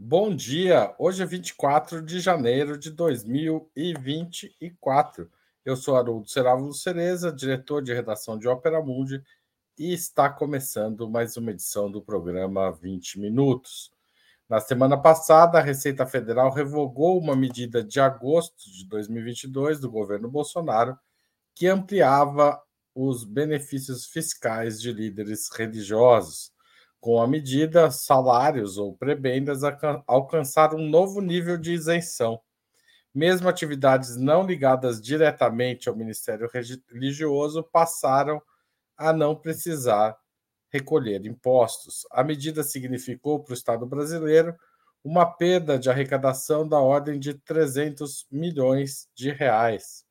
Bom dia! Hoje é 24 de janeiro de 2024. Eu sou Haroldo Serávulo Cereza, diretor de redação de Ópera Mundi, e está começando mais uma edição do programa 20 Minutos. Na semana passada, a Receita Federal revogou uma medida de agosto de 2022 do governo Bolsonaro que ampliava os benefícios fiscais de líderes religiosos. Com a medida, salários ou prebendas alcançaram um novo nível de isenção. Mesmo atividades não ligadas diretamente ao Ministério Religioso passaram a não precisar recolher impostos. A medida significou para o Estado brasileiro uma perda de arrecadação da ordem de 300 milhões de reais.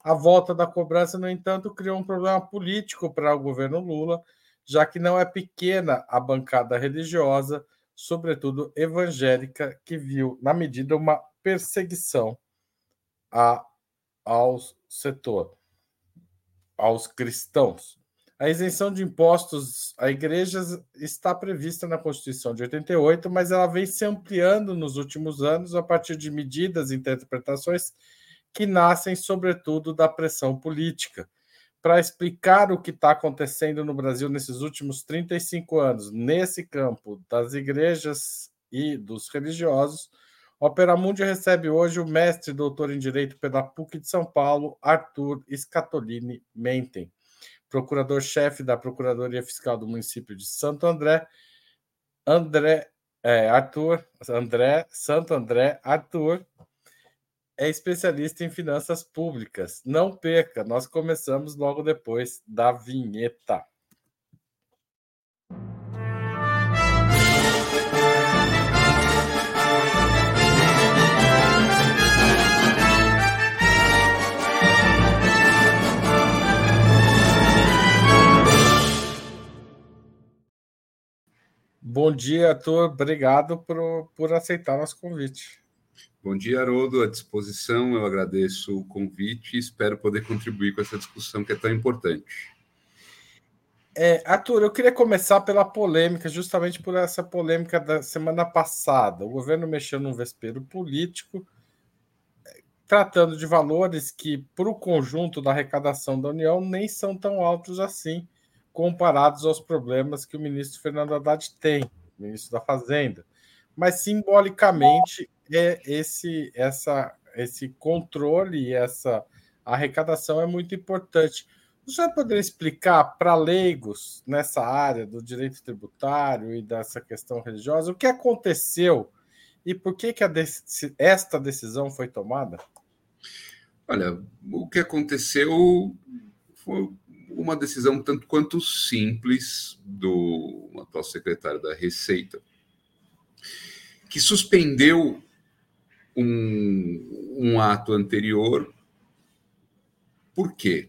A volta da cobrança, no entanto, criou um problema político para o governo Lula, já que não é pequena a bancada religiosa, sobretudo evangélica, que viu na medida uma perseguição a, ao setor, aos cristãos. A isenção de impostos a igrejas está prevista na Constituição de 88, mas ela vem se ampliando nos últimos anos a partir de medidas e interpretações que nascem, sobretudo, da pressão política para explicar o que está acontecendo no Brasil nesses últimos 35 anos, nesse campo das igrejas e dos religiosos, Opera Mundi recebe hoje o mestre doutor em Direito pela PUC de São Paulo, Arthur Scatolini Menten, procurador-chefe da Procuradoria Fiscal do município de Santo André, André, é, Arthur, André, Santo André, Arthur, é especialista em finanças públicas. Não perca, nós começamos logo depois da vinheta. Bom dia, Arthur. Obrigado por, por aceitar nosso convite. Bom dia, Haroldo, à disposição. Eu agradeço o convite e espero poder contribuir com essa discussão que é tão importante. É, Arthur, eu queria começar pela polêmica, justamente por essa polêmica da semana passada. O governo mexeu num vespeiro político, tratando de valores que, para o conjunto da arrecadação da União, nem são tão altos assim, comparados aos problemas que o ministro Fernando Haddad tem, ministro da Fazenda. Mas, simbolicamente, é esse essa esse controle e essa arrecadação é muito importante. Senhor poderia explicar para leigos nessa área do direito tributário e dessa questão religiosa o que aconteceu e por que, que esta decisão foi tomada? Olha, o que aconteceu foi uma decisão tanto quanto simples do atual secretário da Receita, que suspendeu um, um ato anterior. Por quê?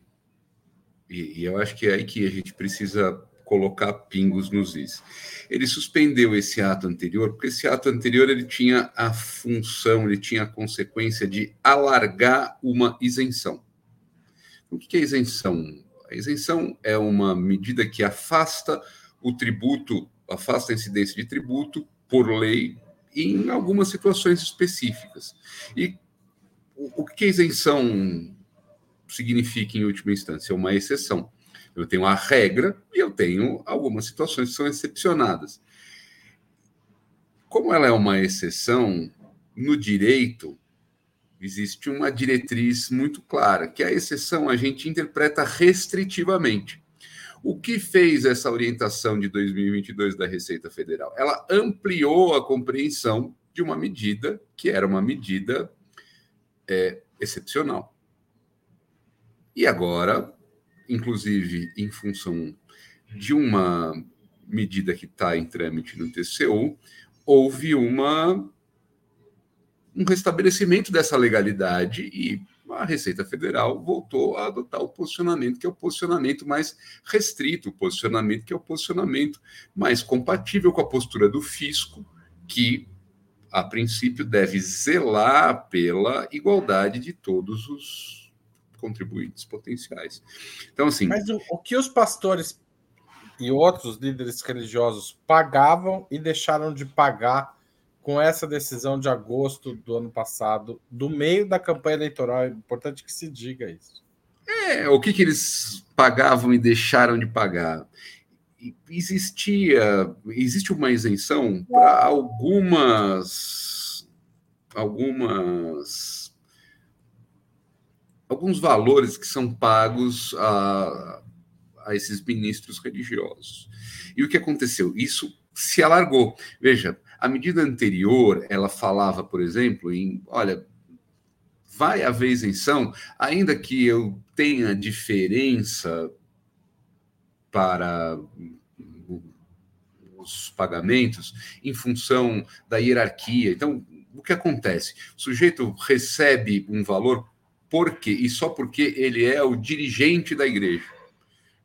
E, e, eu acho que é aí que a gente precisa colocar pingos nos is. Ele suspendeu esse ato anterior, porque esse ato anterior ele tinha a função, ele tinha a consequência de alargar uma isenção. O que é isenção? A isenção é uma medida que afasta o tributo, afasta a incidência de tributo por lei em algumas situações específicas. E o, que a isenção significa, em última instância? É uma exceção. Eu tenho a regra e eu tenho algumas situações que são excepcionadas. Como ela é uma exceção, no direito existe uma diretriz muito clara, que a exceção a gente interpreta restritivamente. O que fez essa orientação de 2022 da Receita Federal? Ela ampliou a compreensão de uma medida que era uma medida é, excepcional. E agora, inclusive em função de uma medida que está em trâmite no TCU, houve uma, um restabelecimento dessa legalidade e a Receita Federal voltou a adotar o posicionamento que é o posicionamento mais restrito, o posicionamento que é o posicionamento mais compatível com a postura do fisco, que a princípio deve zelar pela igualdade de todos os contribuintes potenciais. Então, assim. Mas o, o que os pastores e outros líderes religiosos pagavam e deixaram de pagar com essa decisão de agosto do ano passado, do meio da campanha eleitoral. É importante que se diga isso. É, o que, que eles pagavam e deixaram de pagar? Existia, existe uma isenção para algumas, algumas, alguns valores que são pagos a, a esses ministros religiosos. E o que aconteceu? Isso se alargou. Veja, a medida anterior, ela falava, por exemplo, em, olha, vai haver isenção, ainda que eu tenha diferença para os pagamentos em função da hierarquia. Então, o que acontece? O sujeito recebe um valor porque e só porque ele é o dirigente da igreja.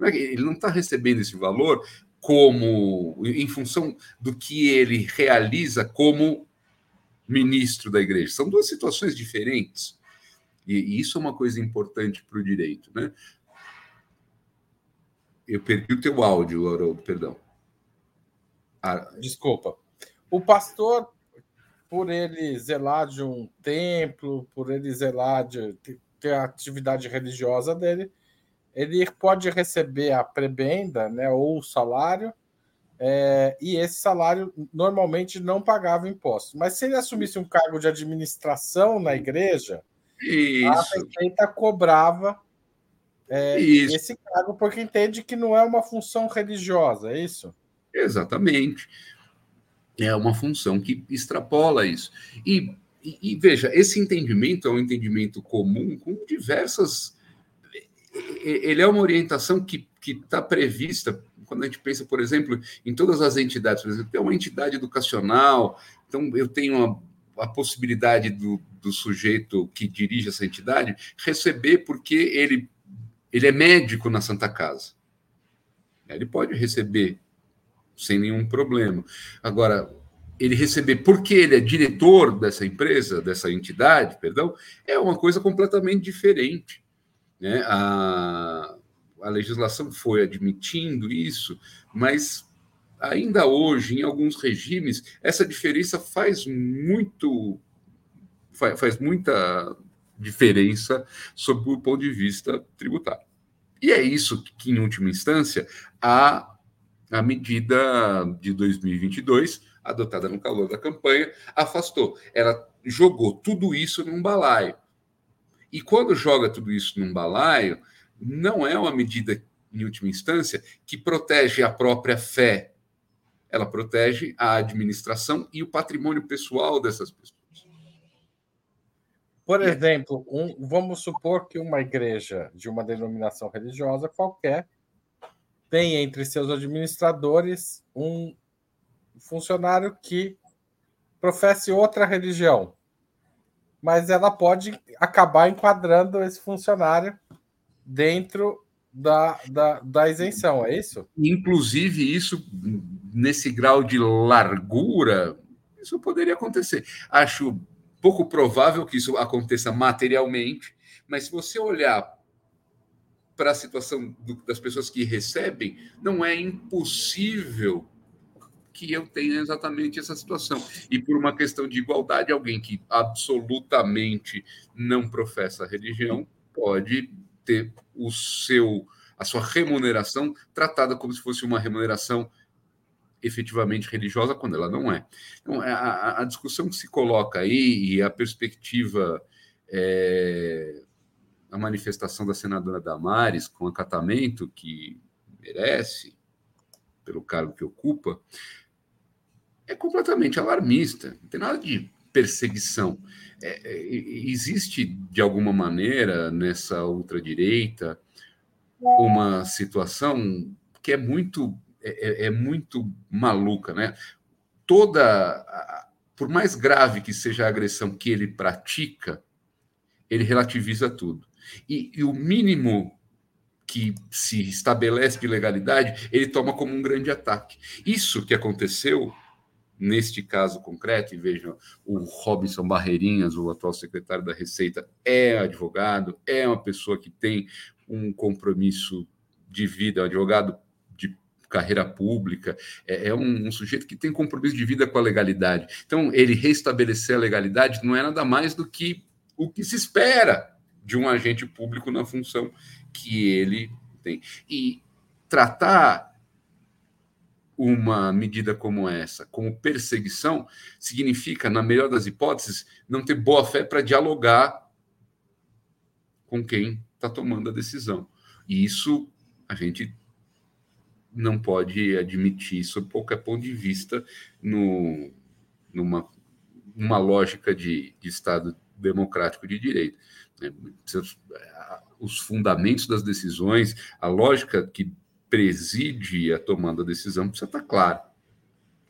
É ele não está recebendo esse valor como em função do que ele realiza como ministro da igreja. São duas situações diferentes. E, isso é uma coisa importante para o direito, né? Eu perdi o teu áudio, Haroldo, perdão. Ah, Desculpa. O pastor, por ele zelar de um templo, por ele zelar de ter a atividade religiosa dele, ele pode receber a prebenda, né, ou o salário, é, e esse salário normalmente não pagava impostos. Mas se ele assumisse um cargo de administração na igreja, Isso. a Receita cobrava é, esse cargo porque entende que não é uma função religiosa, é isso? Exatamente. É uma função que extrapola isso. E, e, e veja, esse entendimento é um entendimento comum com diversas ele é uma orientação que está prevista quando a gente pensa, por exemplo, em todas as entidades. Por exemplo, tem uma entidade educacional, então eu tenho a, a possibilidade do, do sujeito que dirige essa entidade receber porque ele, ele é médico na Santa Casa. Ele pode receber sem nenhum problema. Agora, ele receber porque ele é diretor dessa empresa, dessa entidade, perdão, é uma coisa completamente diferente. Né? A, a legislação foi admitindo isso, mas ainda hoje, em alguns regimes, essa diferença faz muito faz, faz muita diferença sob o ponto de vista tributário. E é isso que, em última instância, a, a medida de 2022, adotada no calor da campanha, afastou. Ela jogou tudo isso num balaio. E quando joga tudo isso num balaio, não é uma medida, em última instância, que protege a própria fé. Ela protege a administração e o patrimônio pessoal dessas pessoas. Por exemplo, um, vamos supor que uma igreja de uma denominação religiosa qualquer tem entre seus administradores um funcionário que professe outra religião mas ela pode acabar enquadrando esse funcionário dentro da, da, da isenção, é isso? Inclusive, isso, nesse grau de largura, isso poderia acontecer. Acho pouco provável que isso aconteça materialmente, mas se você olhar para a situação do, das pessoas que recebem, não é impossível que eu tenha exatamente essa situação. E por uma questão de igualdade, alguém que absolutamente não professa religião pode ter o seu a sua remuneração tratada como se fosse uma remuneração efetivamente religiosa quando ela não é. Então, a, a discussão que se coloca aí e a perspectiva é, a manifestação da senadora Damares com acatamento que merece pelo cargo que ocupa, é completamente alarmista, não tem nada de perseguição. É, é, existe, de alguma maneira, nessa ultradireita, uma situação que é muito, é, é, é muito maluca. Né? Toda. Por mais grave que seja a agressão que ele pratica, ele relativiza tudo. E, e o mínimo que se estabelece de legalidade, ele toma como um grande ataque. Isso que aconteceu neste caso concreto, e vejam, o Robinson Barreirinhas, o atual secretário da Receita, é advogado, é uma pessoa que tem um compromisso de vida, é advogado de carreira pública, é, é um, um, sujeito que tem compromisso de vida com a legalidade. Então, ele restabelecer a legalidade não é nada mais do que o que se espera de um agente público na função que ele tem. E tratar uma medida como essa como perseguição significa, na melhor das hipóteses, não ter boa fé para dialogar com quem está tomando a decisão. E isso a gente não pode admitir, sob qualquer ponto de vista, no, numa uma lógica de, de Estado democrático de direito. Né? Os fundamentos das decisões, a lógica que preside a tomada da decisão precisa estar claro.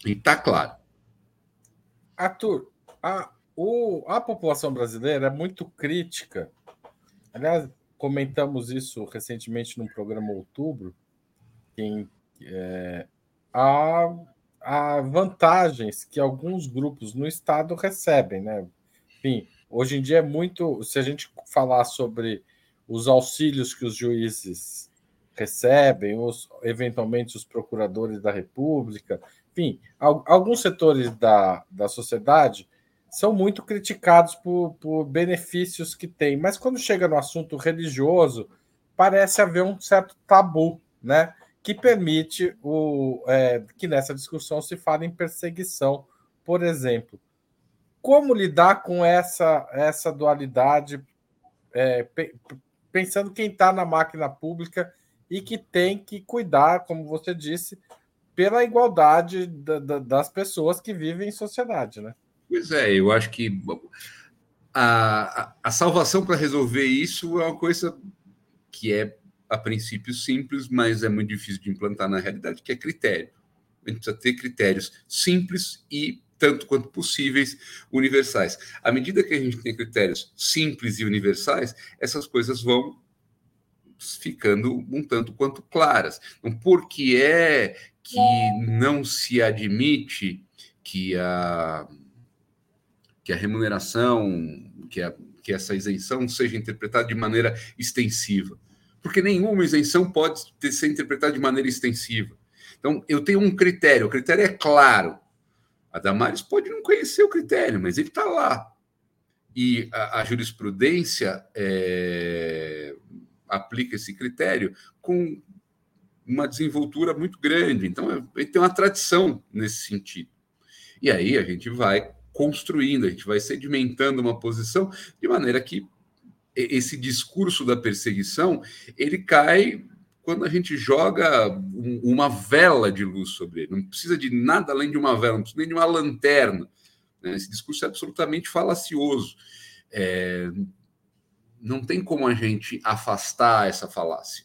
E está claro. Arthur, a, o, a população brasileira é muito crítica. Aliás, comentamos isso recentemente no programa Outubro, em, é, há, há vantagens que alguns grupos no Estado recebem. Né? Enfim, hoje em dia é muito. Se a gente falar sobre os auxílios que os juízes recebem, os, eventualmente os procuradores da República, enfim, alguns setores da, da sociedade são muito criticados por, por benefícios que têm, mas quando chega no assunto religioso, parece haver um certo tabu, né? Que permite o, é, que nessa discussão se fale em perseguição, por exemplo. Como lidar com essa, essa dualidade, é, pensando quem está na máquina pública e que tem que cuidar, como você disse, pela igualdade da, da, das pessoas que vivem em sociedade, né? Pois é, eu acho que a, a salvação para resolver isso é uma coisa que é, a princípio, simples, mas é muito difícil de implantar na realidade, que é critério. A gente precisa ter critérios simples e, tanto quanto possíveis, universais. À medida que a gente tem critérios simples e universais, essas coisas vão ficando um tanto quanto claras. Então, por que é que não se admite que a que a remuneração, que, a, que essa isenção seja interpretada de maneira extensiva. Porque nenhuma isenção pode ter, ser interpretada de maneira extensiva. Então, eu tenho um critério, o critério é claro. A Damares pode não conhecer o critério, mas ele está lá. E a, a jurisprudência é, aplica esse critério com uma desenvoltura muito grande. Então, ele tem uma tradição nesse sentido. E aí a gente vai construindo, a gente vai sedimentando uma posição de maneira que esse discurso da perseguição ele cai quando a gente joga uma vela de luz sobre ele. Não precisa de nada além de uma vela, não precisa nem de uma lanterna. Né? Esse discurso é absolutamente falacioso. É... Não tem como a gente afastar essa falácia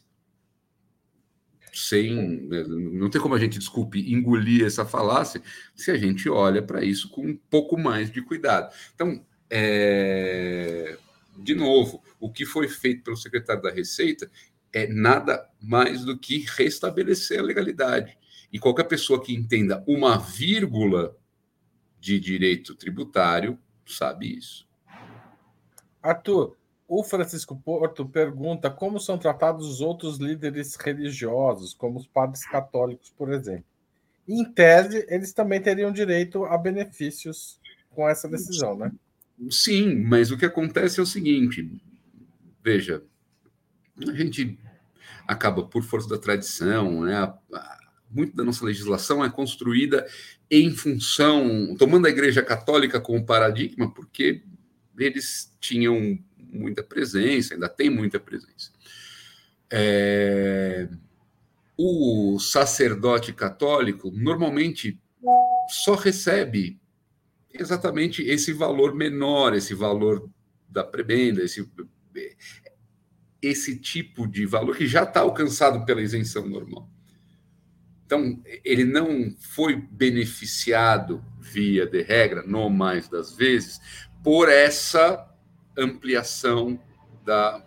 sem. Não tem como a gente, desculpe, engolir essa falácia se a gente olha para isso com um pouco mais de cuidado. Então, é, de novo, o que foi feito pelo secretário da Receita é nada mais do que restabelecer a legalidade. E qualquer pessoa que entenda uma vírgula de direito tributário sabe isso. Arthur, o Francisco Porto pergunta como são tratados os outros líderes religiosos, como os padres católicos, por exemplo. Em tese, eles também teriam direito a benefícios com essa decisão, né? Sim, mas o que acontece é o seguinte: veja, a gente acaba, por força da tradição, né, muito da nossa legislação é construída em função, tomando a Igreja Católica como paradigma, porque eles tinham muita presença, ainda tem muita presença. É... O sacerdote católico normalmente só recebe exatamente esse valor menor, esse valor da prebenda, esse, esse tipo de valor que já está alcançado pela isenção normal. Então, ele não foi beneficiado via de regra, no mais das vezes, por essa ampliação da,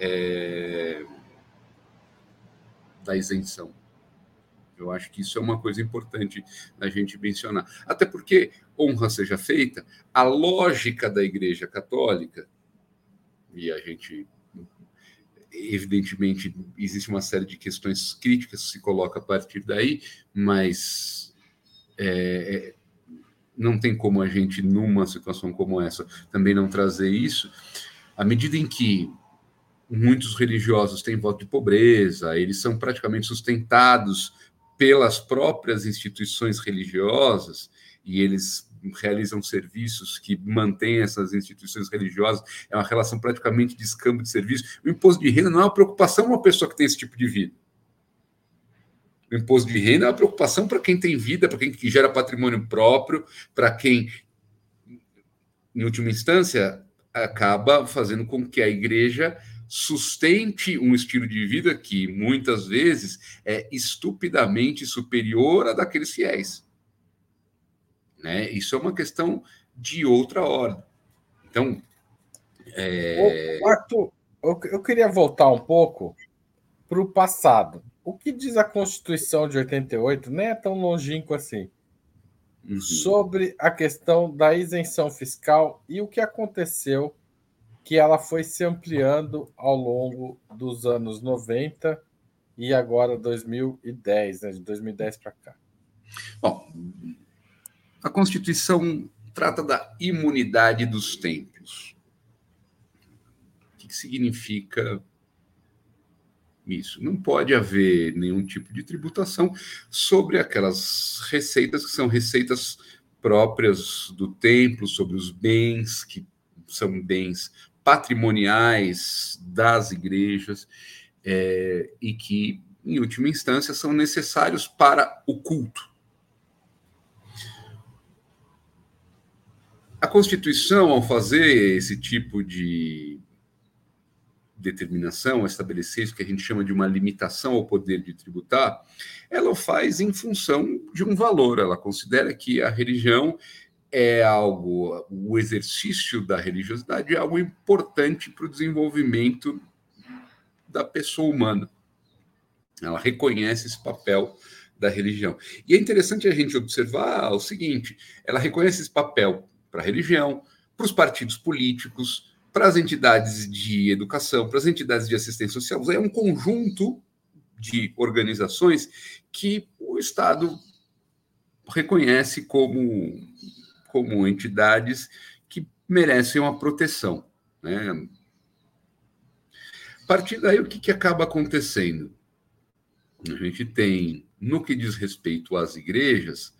é, da isenção. Eu acho que isso é uma coisa importante da gente mencionar. Até porque, honra seja feita, a lógica da Igreja Católica, e a gente evidentemente, existe uma série de questões críticas que se coloca a partir daí, mas é, é, não tem como a gente, numa situação como essa, também não trazer isso. À medida em que muitos religiosos têm voto de pobreza, eles são praticamente sustentados pelas próprias instituições religiosas e eles realizam serviços que mantêm essas instituições religiosas, é uma relação praticamente de escambo de serviço. O imposto de renda não é uma preocupação uma pessoa que tem esse tipo de vida. O imposto de renda é uma preocupação para quem tem vida, para quem gera patrimônio próprio, para quem, em última instância, acaba fazendo com que a igreja sustente um estilo de vida que muitas vezes é estupidamente superior a daqueles fiéis. Né? Isso é uma questão de outra ordem. Então, é... Arthur, eu queria voltar um pouco para o passado. O que diz a Constituição de 88 nem é tão longínquo assim. Uhum. Sobre a questão da isenção fiscal e o que aconteceu que ela foi se ampliando ao longo dos anos 90 e agora 2010, né, de 2010 para cá. Bom, a Constituição trata da imunidade dos templos. O que significa isso? Não pode haver nenhum tipo de tributação sobre aquelas receitas que são receitas próprias do templo, sobre os bens que são bens patrimoniais das igrejas é, e que, em última instância, são necessários para o culto. A Constituição, ao fazer esse tipo de determinação, estabelecer isso que a gente chama de uma limitação ao poder de tributar, ela o faz em função de um valor. Ela considera que a religião é algo, o exercício da religiosidade é algo importante para o desenvolvimento da pessoa humana. Ela reconhece esse papel da religião. E é interessante a gente observar o seguinte: ela reconhece esse papel para a religião, para os partidos políticos, para as entidades de educação, para as entidades de assistência social. É um conjunto de organizações que o Estado reconhece como como entidades que merecem uma proteção. Né? A partir daí, o que, que acaba acontecendo? A gente tem, no que diz respeito às igrejas,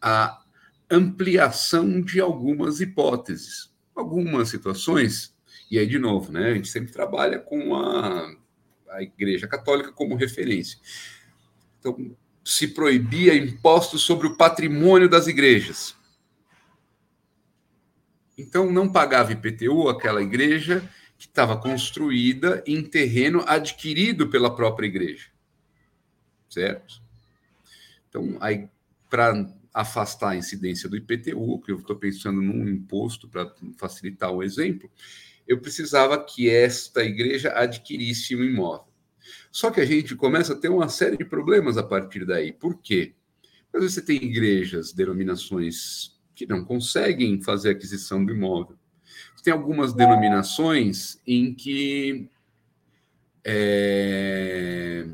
a ampliação de algumas hipóteses, algumas situações, e aí, de novo, né, a gente sempre trabalha com a, a Igreja Católica como referência. Então, se proibia impostos sobre o patrimônio das igrejas. Então, não pagava IPTU aquela igreja que estava construída em terreno adquirido pela própria igreja. Certo? Então, para afastar a incidência do IPTU, que eu estou pensando num imposto para facilitar o exemplo, eu precisava que esta igreja adquirisse um imóvel. Só que a gente começa a ter uma série de problemas a partir daí. Por quê? Vezes você tem igrejas, denominações que não conseguem fazer aquisição do imóvel. Tem algumas denominações em que é,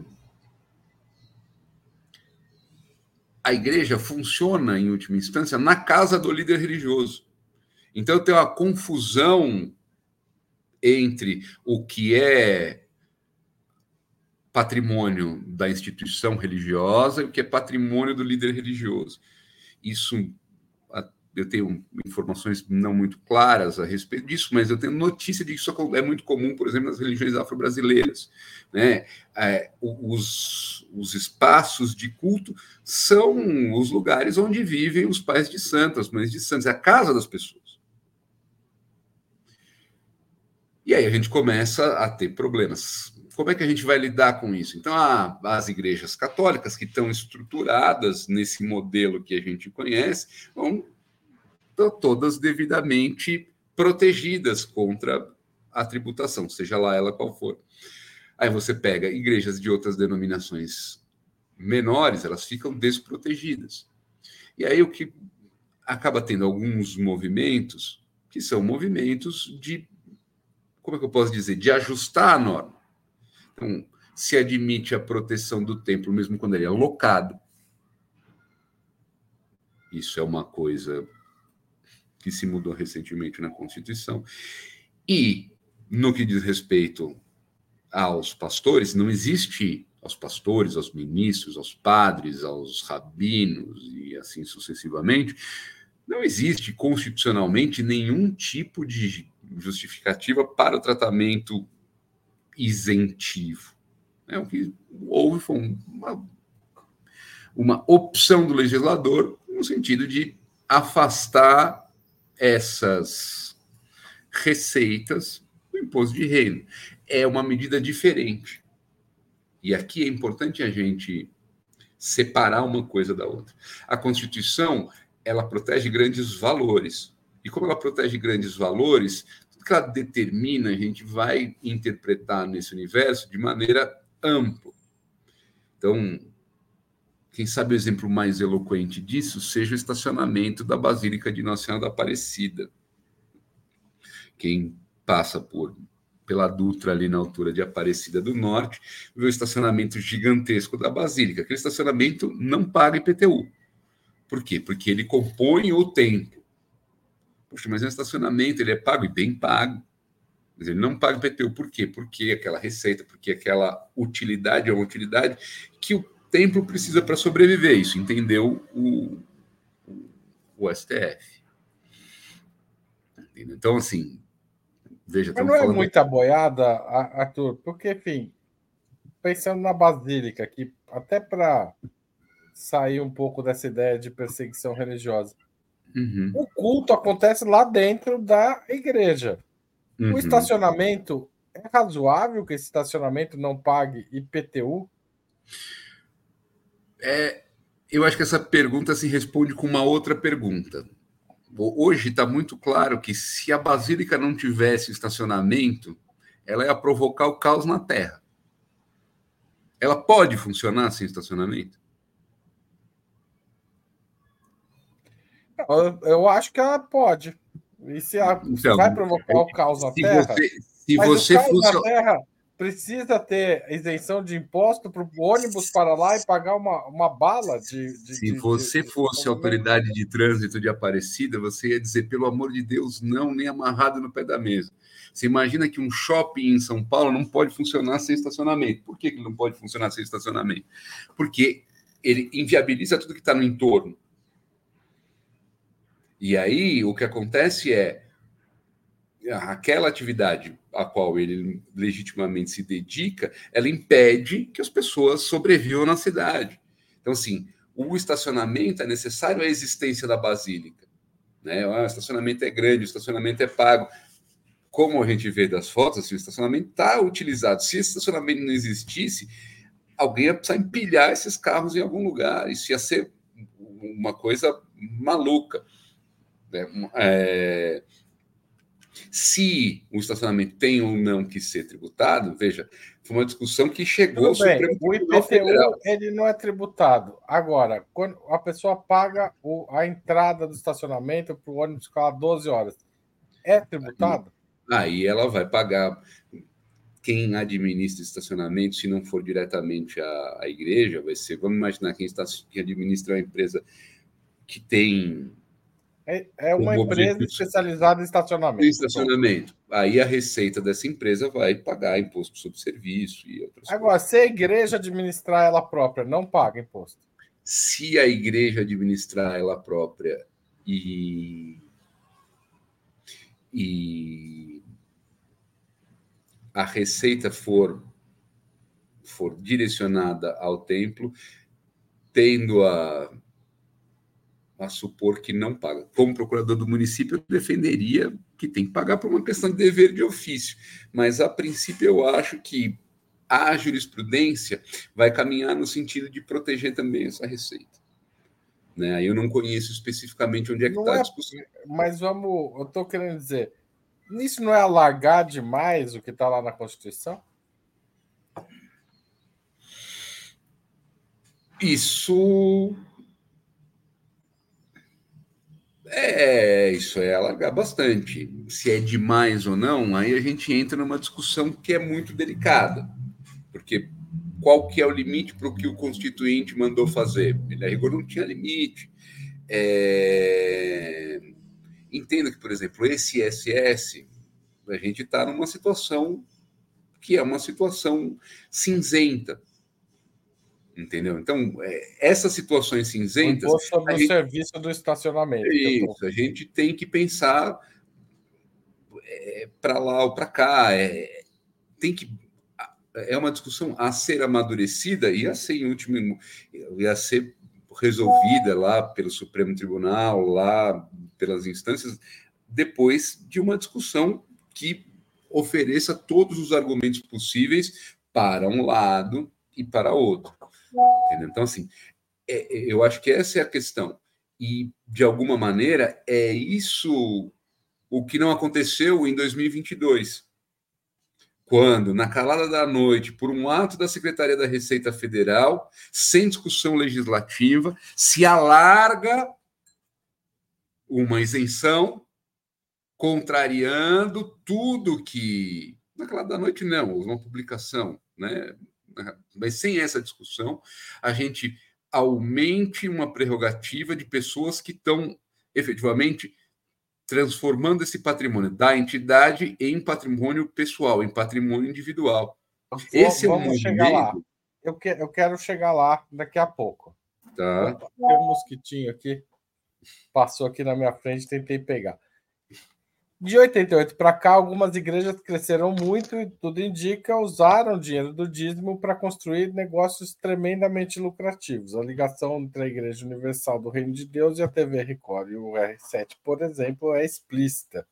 a igreja funciona, em última instância, na casa do líder religioso. Então tem uma confusão entre o que é patrimônio da instituição religiosa e o que é patrimônio do líder religioso. Isso eu tenho informações não muito claras a respeito disso, mas eu tenho notícia de que isso é muito comum, por exemplo, nas religiões afro-brasileiras. Né? É, os, os espaços de culto são os lugares onde vivem os pais de santos, as mães de santos, é a casa das pessoas. E aí a gente começa a ter problemas. Como é que a gente vai lidar com isso? Então, as igrejas católicas que estão estruturadas nesse modelo que a gente conhece vão estão todas devidamente protegidas contra a tributação, seja lá ela qual for. Aí você pega igrejas de outras denominações menores, elas ficam desprotegidas. E aí o que acaba tendo alguns movimentos que são movimentos de como é que eu posso dizer, de ajustar a norma. Então, se admite a proteção do templo mesmo quando ele é locado. Isso é uma coisa que se mudou recentemente na Constituição. E, no que diz respeito aos pastores, não existe aos pastores, aos ministros, aos padres, aos rabinos e assim sucessivamente, não existe constitucionalmente nenhum tipo de justificativa para o tratamento isentivo. É, o que houve foi uma, uma opção do legislador no sentido de afastar essas receitas do imposto de renda. É uma medida diferente. E aqui é importante a gente separar uma coisa da outra. A Constituição, ela protege grandes valores. E como ela protege grandes valores, tudo que ela determina, a gente vai interpretar nesse universo de maneira ampla. Então, quem sabe o exemplo mais eloquente disso seja o estacionamento da Basílica de Nossa Senhora da Aparecida. Quem passa por pela Dutra ali na altura de Aparecida do Norte, vê o estacionamento gigantesco da Basílica. Aquele estacionamento não paga IPTU. Por quê? Porque ele compõe o tempo. Poxa, mas é um estacionamento, ele é pago e bem pago. Mas ele não paga IPTU. Por quê? Porque aquela receita, porque aquela utilidade é uma utilidade que o templo precisa para sobreviver. Isso entendeu o, o, STF. Então, assim, Veja, Mas não é muita boiada, Arthur, porque, enfim, pensando na Basílica, que até para sair um pouco dessa ideia de perseguição religiosa, uhum. o culto acontece lá dentro da igreja. Uhum. O estacionamento, é razoável que esse estacionamento não pague IPTU? É, eu acho que essa pergunta se responde com uma outra pergunta hoje está muito claro que se a basílica não tivesse estacionamento, ela ia provocar o caos na Terra. Ela pode funcionar sem estacionamento? Eu, eu acho que ela pode. E se, a, então, vai provocar o caos na Terra? Você, se você funciona... Terra precisa ter isenção de imposto para o ônibus para lá e pagar uma, uma bala de. de Se de, você de, fosse autoridade de trânsito de Aparecida, você ia dizer, pelo amor de Deus, não, nem amarrado no pé da mesa. Você imagina que um shopping em São Paulo não pode funcionar sem estacionamento. Por que ele não pode funcionar sem estacionamento? Porque ele inviabiliza tudo que está no entorno. E aí o que acontece é aquela atividade a qual ele legitimamente se dedica, ela impede que as pessoas sobrevivam na cidade. Então, assim, o estacionamento é necessário à existência da basílica. Né? Ah, o estacionamento é grande, o estacionamento é pago. Como a gente vê das fotos, assim, o estacionamento está utilizado. Se esse estacionamento não existisse, alguém ia precisar empilhar esses carros em algum lugar. Isso ia ser uma coisa maluca. Né? É, se o estacionamento tem ou não que ser tributado, veja, foi uma discussão que chegou Tudo bem, O IPTU ele não é tributado. Agora, quando a pessoa paga o, a entrada do estacionamento para o ônibus ficar 12 horas, é tributado? Aí, aí ela vai pagar. Quem administra estacionamento, se não for diretamente a, a igreja, vai ser. Vamos imaginar quem, está, quem administra uma empresa que tem é, é uma empresa especializada em estacionamento. Em estacionamento. Aí a receita dessa empresa vai pagar imposto sobre serviço e outras Agora, coisas. se a igreja administrar ela própria, não paga imposto. Se a igreja administrar ela própria e, e a receita for, for direcionada ao templo, tendo a a supor que não paga. Como procurador do município, eu defenderia que tem que pagar por uma questão de dever de ofício, mas a princípio eu acho que a jurisprudência vai caminhar no sentido de proteger também essa receita. Né? Eu não conheço especificamente onde é que está a é discussão. Mas vamos, eu estou querendo dizer, isso não é alargar demais o que está lá na Constituição? Isso é, isso é alargar bastante. Se é demais ou não, aí a gente entra numa discussão que é muito delicada. Porque qual que é o limite para o que o constituinte mandou fazer? Ele, a rigor, não tinha limite. É... Entendo que, por exemplo, esse ISS, a gente está numa situação que é uma situação cinzenta. Entendeu? Então, é, essas situações cinzentas. O sobre o gente... serviço do estacionamento. Isso, tô... a gente tem que pensar é, para lá ou para cá. É, tem que. É uma discussão a ser amadurecida e a ser, em último, e a ser resolvida lá pelo Supremo Tribunal, lá pelas instâncias, depois de uma discussão que ofereça todos os argumentos possíveis para um lado e para outro. Entendeu? Então, assim, é, é, eu acho que essa é a questão. E, de alguma maneira, é isso o que não aconteceu em 2022 quando, na calada da noite, por um ato da Secretaria da Receita Federal, sem discussão legislativa, se alarga uma isenção, contrariando tudo que. Na calada da noite, não, uma publicação, né? Mas sem essa discussão, a gente aumente uma prerrogativa de pessoas que estão efetivamente transformando esse patrimônio da entidade em patrimônio pessoal, em patrimônio individual. Esse Vamos é o chegar lá. Eu, que, eu quero chegar lá daqui a pouco. Tá. Tem um mosquitinho aqui, passou aqui na minha frente, tentei pegar. De 88 para cá, algumas igrejas cresceram muito e tudo indica usaram o dinheiro do dízimo para construir negócios tremendamente lucrativos. A ligação entre a Igreja Universal do Reino de Deus e a TV Record e o R7, por exemplo, é explícita.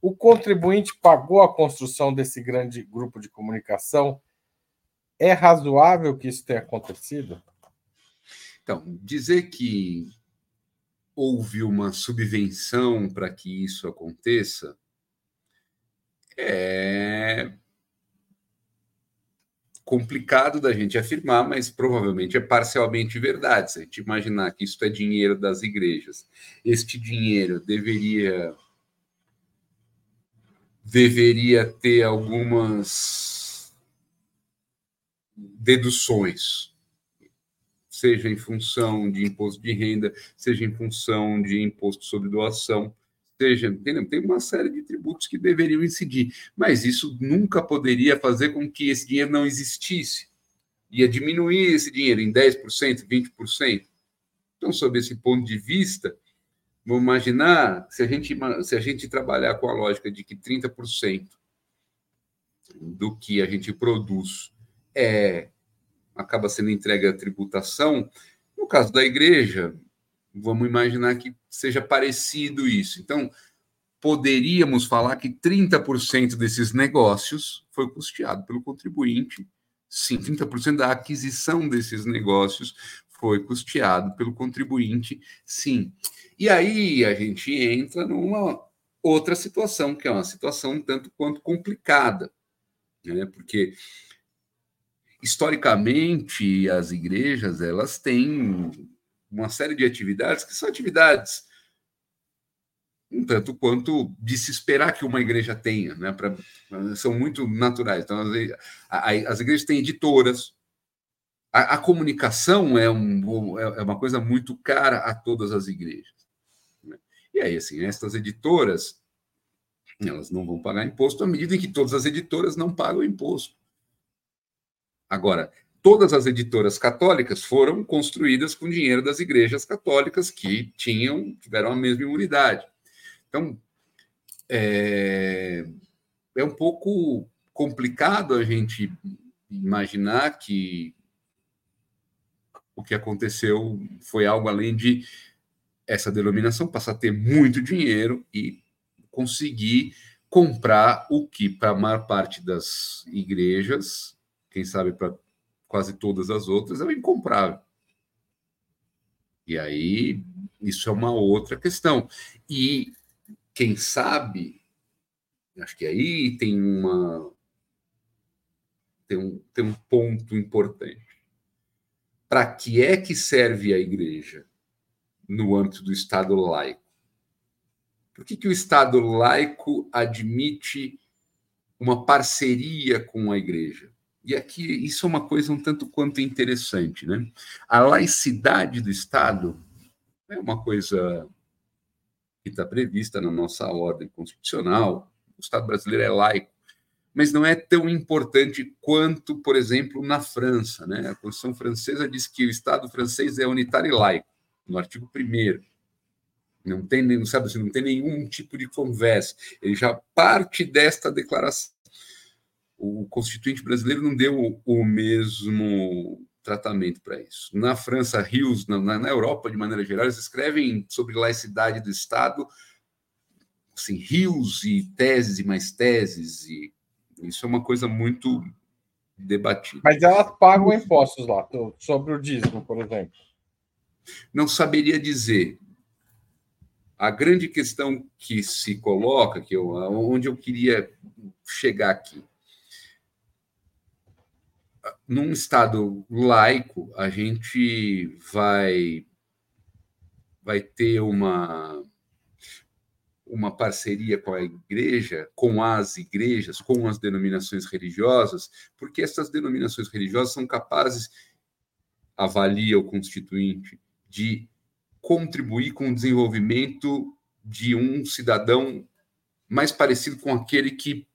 O contribuinte pagou a construção desse grande grupo de comunicação. É razoável que isso tenha acontecido? Então, dizer que houve uma subvenção para que isso aconteça, é complicado da gente afirmar, mas provavelmente é parcialmente verdade. Se a gente imaginar que isso é dinheiro das igrejas, este dinheiro deveria deveria ter algumas deduções seja em função de imposto de renda, seja em função de imposto sobre doação, seja, entendeu? tem uma série de tributos que deveriam incidir, mas isso nunca poderia fazer com que esse dinheiro não existisse. Ia diminuir esse dinheiro em 10%, 20%. Então, sob esse ponto de vista, vamos imaginar, se a gente, se a gente trabalhar com a lógica de que 30% do que a gente produz é acaba sendo entregue à tributação. No caso da igreja, vamos imaginar que seja parecido isso. Então, poderíamos falar que 30% desses negócios foi custeado pelo contribuinte. Sim, 30% da aquisição desses negócios foi custeado pelo contribuinte, sim. E aí a gente entra numa outra situação, que é uma situação tanto quanto complicada, né? porque historicamente as igrejas elas têm uma série de atividades que são atividades um tanto quanto de se esperar que uma igreja tenha, né? Pra, são muito naturais. Então, as, as igrejas têm editoras. A, a, comunicação é, um, é uma coisa muito cara a todas as igrejas. Né? E aí, assim, estas editoras, elas não vão pagar imposto à medida em que todas as editoras não pagam imposto. Agora, todas as editoras católicas foram construídas com dinheiro das igrejas católicas que tinham tiveram a mesma imunidade. Então, é, é um pouco complicado a gente imaginar que o que aconteceu foi algo além de essa denominação passar a ter muito dinheiro e conseguir comprar o que para a maior parte das igrejas quem sabe para quase todas as outras, é o incomprável. E aí, isso é uma outra questão. E quem sabe, acho que aí tem uma tem um, tem um ponto importante. Para que é que serve a igreja no âmbito do Estado laico? Por que, que o Estado laico admite uma parceria com a igreja? E aqui isso é uma coisa um tanto quanto interessante, né? A laicidade do Estado é uma coisa que está prevista na nossa ordem constitucional. O Estado brasileiro é laico, mas não é tão importante quanto, por exemplo, na França, né? A Constituição francesa diz que o Estado francês é unitário e laico, no artigo 1 não tem, não sabe, assim, não tem nenhum tipo de conversa. Ele já parte desta declaração o constituinte brasileiro não deu o mesmo tratamento para isso. Na França, Rios, na, na, Europa, de maneira geral, eles escrevem sobre laicidade do Estado, assim, rios e teses e mais teses, e isso é uma coisa muito debatida. Mas elas pagam impostos lá, sobre o dízimo, por exemplo. Não saberia dizer. A grande questão que se coloca, que eu, onde eu queria chegar aqui, num Estado laico, a gente vai, vai ter uma, uma parceria com a igreja, com as igrejas, com as denominações religiosas, porque essas denominações religiosas são capazes, avalia o constituinte, de contribuir com o desenvolvimento de um cidadão mais parecido com aquele que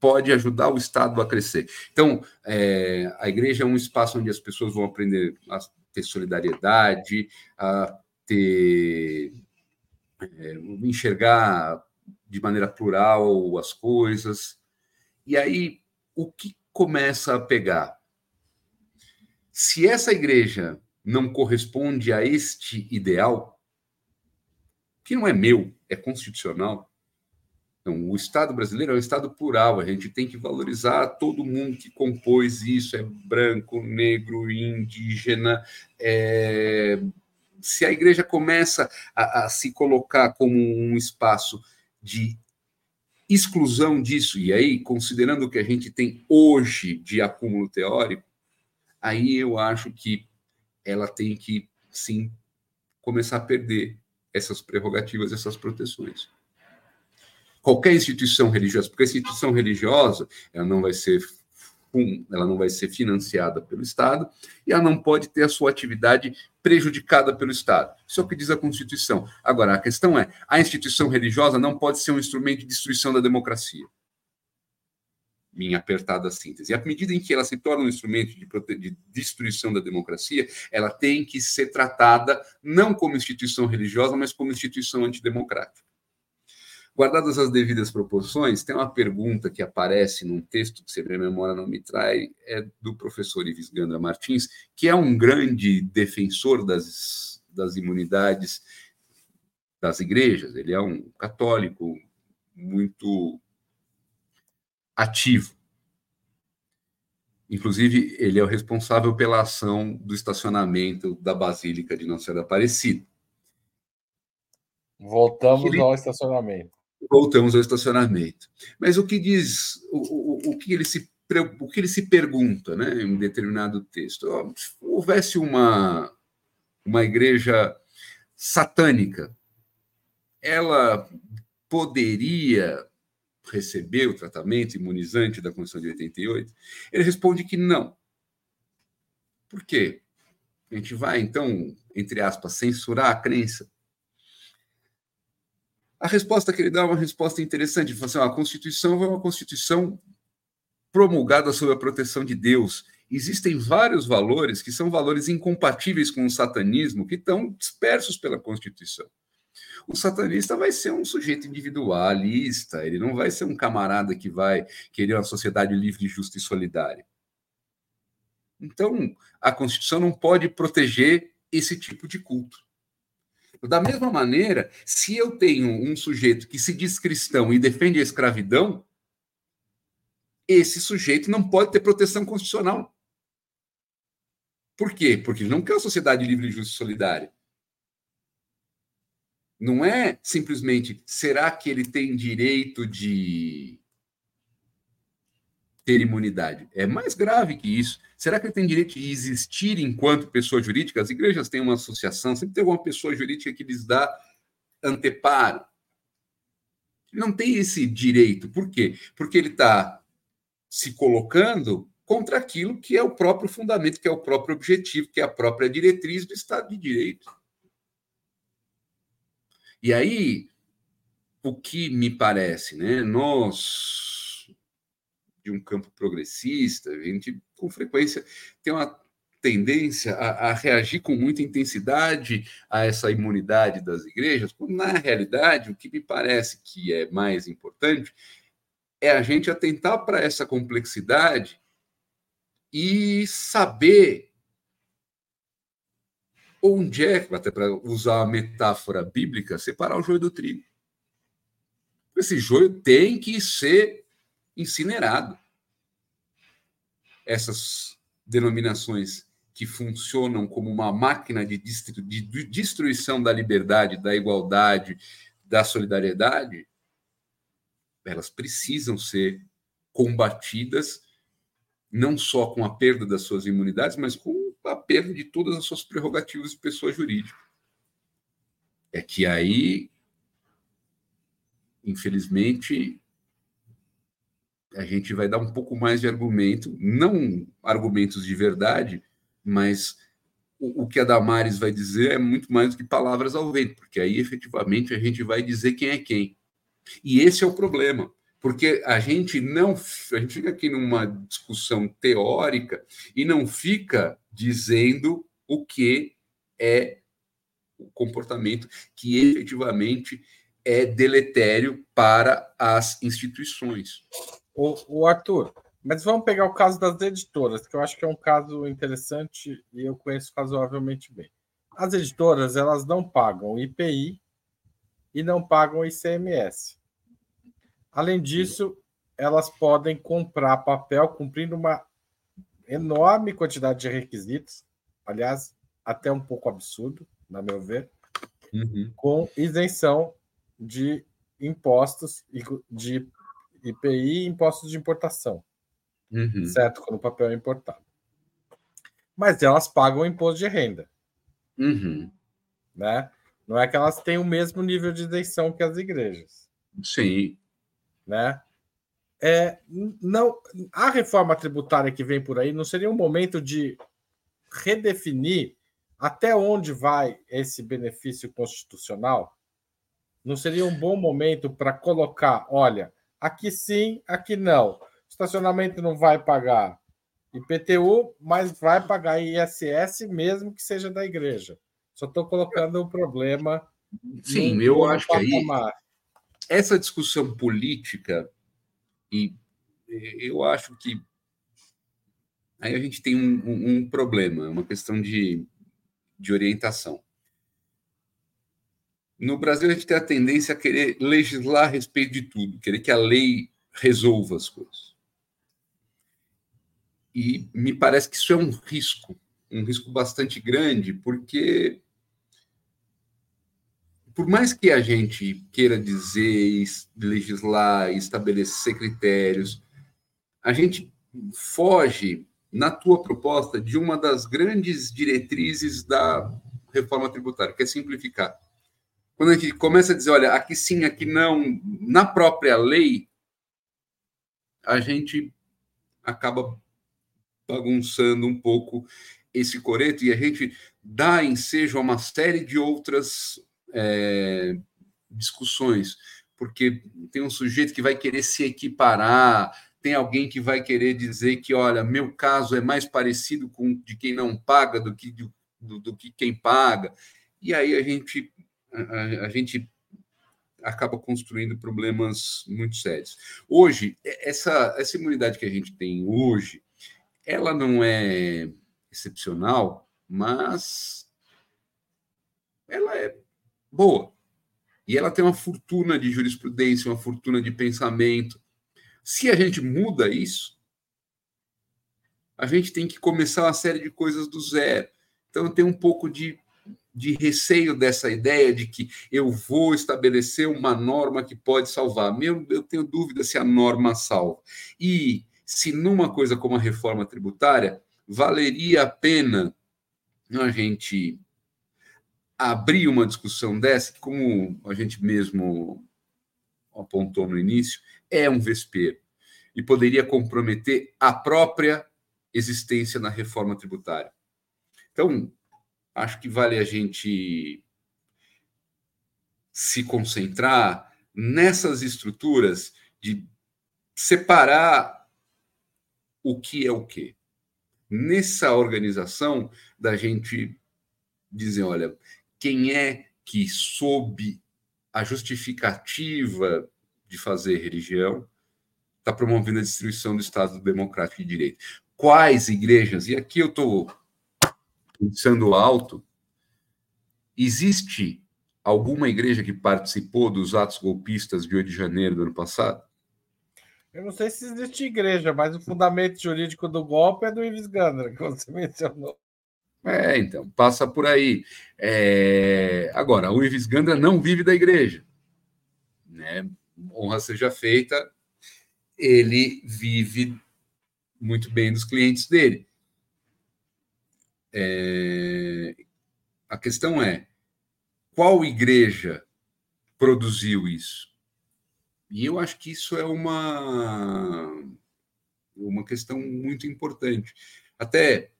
pode ajudar o Estado a crescer. Então, é, a igreja é um espaço onde as pessoas vão aprender a ter solidariedade, a ter é, enxergar de maneira plural as coisas. E aí, o que começa a pegar? Se essa igreja não corresponde a este ideal, que não é meu, é constitucional, então, o Estado brasileiro é um Estado plural, a gente tem que valorizar todo mundo que compôs isso, é branco, negro, indígena. É... Se a igreja começa a, a se colocar como um espaço de exclusão disso, e aí, considerando o que a gente tem hoje de acúmulo teórico, aí eu acho que ela tem que, sim, começar a perder essas prerrogativas, essas proteções qualquer instituição religiosa, porque a instituição religiosa ela não vai ser ela não vai ser financiada pelo Estado e ela não pode ter a sua atividade prejudicada pelo Estado. Isso é o que diz a Constituição. Agora, a questão é: a instituição religiosa não pode ser um instrumento de destruição da democracia. Minha apertada síntese. E à medida em que ela se torna um instrumento de, de destruição da democracia, ela tem que ser tratada não como instituição religiosa, mas como instituição antidemocrática. Guardadas as devidas proporções, tem uma pergunta que aparece num texto que, se minha memória não me trai, é do professor Ives Gandra Martins, que é um grande defensor das, das imunidades das igrejas. Ele é um católico muito ativo. Inclusive, ele é o responsável pela ação do estacionamento da Basílica de Nossa Senhora Aparecida. Voltamos ele... ao estacionamento voltamos ao estacionamento. Mas o que diz, o, o, o que ele se o que ele se pergunta, né, em um determinado texto, se houvesse uma uma igreja satânica, ela poderia receber o tratamento imunizante da Constituição de 88? Ele responde que não. Por quê? A gente vai, então, entre aspas, censurar a crença? A resposta que ele dá é uma resposta interessante. Ele fala assim, a Constituição é uma Constituição promulgada sob a proteção de Deus. Existem vários valores que são valores incompatíveis com o satanismo que estão dispersos pela Constituição. O satanista vai ser um sujeito individualista, ele não vai ser um camarada que vai querer uma sociedade livre, justa e solidária. Então, a Constituição não pode proteger esse tipo de culto. Da mesma maneira, se eu tenho um sujeito que se diz cristão e defende a escravidão, esse sujeito não pode ter proteção constitucional. Por quê? Porque ele não quer uma sociedade livre, justa e solidária. Não é simplesmente será que ele tem direito de ter imunidade. É mais grave que isso. Será que ele tem direito de existir enquanto pessoa jurídica? As igrejas têm uma associação, sempre tem alguma pessoa jurídica que lhes dá anteparo. Ele não tem esse direito. Por quê? Porque ele está se colocando contra aquilo que é o próprio fundamento, que é o próprio objetivo, que é a própria diretriz do Estado de Direito. E aí, o que me parece, né? Nós, de um campo progressista, a gente com frequência tem uma tendência a, a, reagir com muita intensidade a essa imunidade das igrejas, quando na realidade o que me parece que é mais importante é a gente atentar para essa complexidade e saber onde é, até para usar a metáfora bíblica, separar o joio do trigo. Esse joio tem que ser incinerado. Essas denominações que funcionam como uma máquina de destruição da liberdade, da igualdade, da solidariedade, elas precisam ser combatidas não só com a perda das suas imunidades, mas com a perda de todas as suas prerrogativas de pessoa jurídica. É que aí, infelizmente, a gente vai dar um pouco mais de argumento, não argumentos de verdade, mas o, o, que a Damares vai dizer é muito mais do que palavras ao vento, porque aí efetivamente a gente vai dizer quem é quem. E esse é o problema, porque a gente não a gente fica aqui numa discussão teórica e não fica dizendo o que é o comportamento que efetivamente é deletério para as instituições. O, o Arthur, mas vamos pegar o caso das editoras, que eu acho que é um caso interessante e eu conheço razoavelmente bem. As editoras, elas não pagam IPI e não pagam ICMS. Além disso, elas podem comprar papel cumprindo uma enorme quantidade de requisitos, aliás, até um pouco absurdo, na meu ver, uhum. com isenção de impostos de IPI e impostos de importação uhum. certo? Quando o papel é importado. Mas elas pagam imposto de renda. Uhum. Né? Não é que elas têm o mesmo nível de isenção que as igrejas. Sim. Né? É, não, a reforma tributária que vem por aí não seria um momento de redefinir até onde vai esse benefício constitucional? Não seria um bom momento para colocar, olha, aqui sim, aqui não estacionamento não vai pagar IPTU, mas vai pagar ISS mesmo que seja da igreja. Só estou colocando o problema. Sim, eu acho que aí essa discussão política e eu acho que aí a gente tem um, um, um problema, uma questão de, de orientação. No Brasil, a gente tem a tendência a querer legislar a respeito de tudo, querer que a lei resolva as coisas. E me parece que isso é um risco, um risco bastante grande, porque por mais que a gente queira dizer, legislar, estabelecer critérios, a gente foge na tua proposta de uma das grandes diretrizes da reforma tributária, que é simplificar. Quando a gente começa a dizer, olha, aqui sim, aqui não, na própria lei, a gente acaba bagunçando um pouco esse coreto e a gente dá ensejo a uma série de outras é, discussões, porque tem um sujeito que vai querer se equiparar, tem alguém que vai querer dizer que, olha, meu caso é mais parecido com de quem não paga do que, do, do que quem paga. E aí a gente, a, a gente acaba construindo problemas muito sérios. Hoje, essa, essa imunidade que a gente tem hoje, ela não é excepcional, mas ela é boa. E ela tem uma fortuna de jurisprudência, uma fortuna de pensamento. Se a gente muda isso, a gente tem que começar uma série de coisas do zero. Então, tenho um pouco de, de receio dessa ideia de que eu vou estabelecer uma norma que pode salvar. Meu, eu tenho dúvida se a norma salva. E se numa coisa como a reforma tributária valeria a pena a gente abrir uma discussão dessa, que, como a gente mesmo apontou no início, é um vespeiro e poderia comprometer a própria existência na reforma tributária. Então, acho que vale a gente se concentrar nessas estruturas de separar o que é o que. Nessa organização da gente dizer, olha, quem é que sob a justificativa de fazer religião está promovendo a destruição do Estado Democrático de Direito? Quais igrejas? E aqui eu estou pensando alto. Existe alguma igreja que participou dos atos golpistas de 8 de janeiro do ano passado? Eu não sei se existe igreja, mas o fundamento jurídico do golpe é do Ives Gandra, que você mencionou. É, então, passa por aí. É... Agora, o Ives Gandra não vive da igreja. Né? Honra seja feita, ele vive muito bem dos clientes dele. É... A questão é, qual igreja produziu isso? E eu acho que isso é uma, uma questão muito importante. Até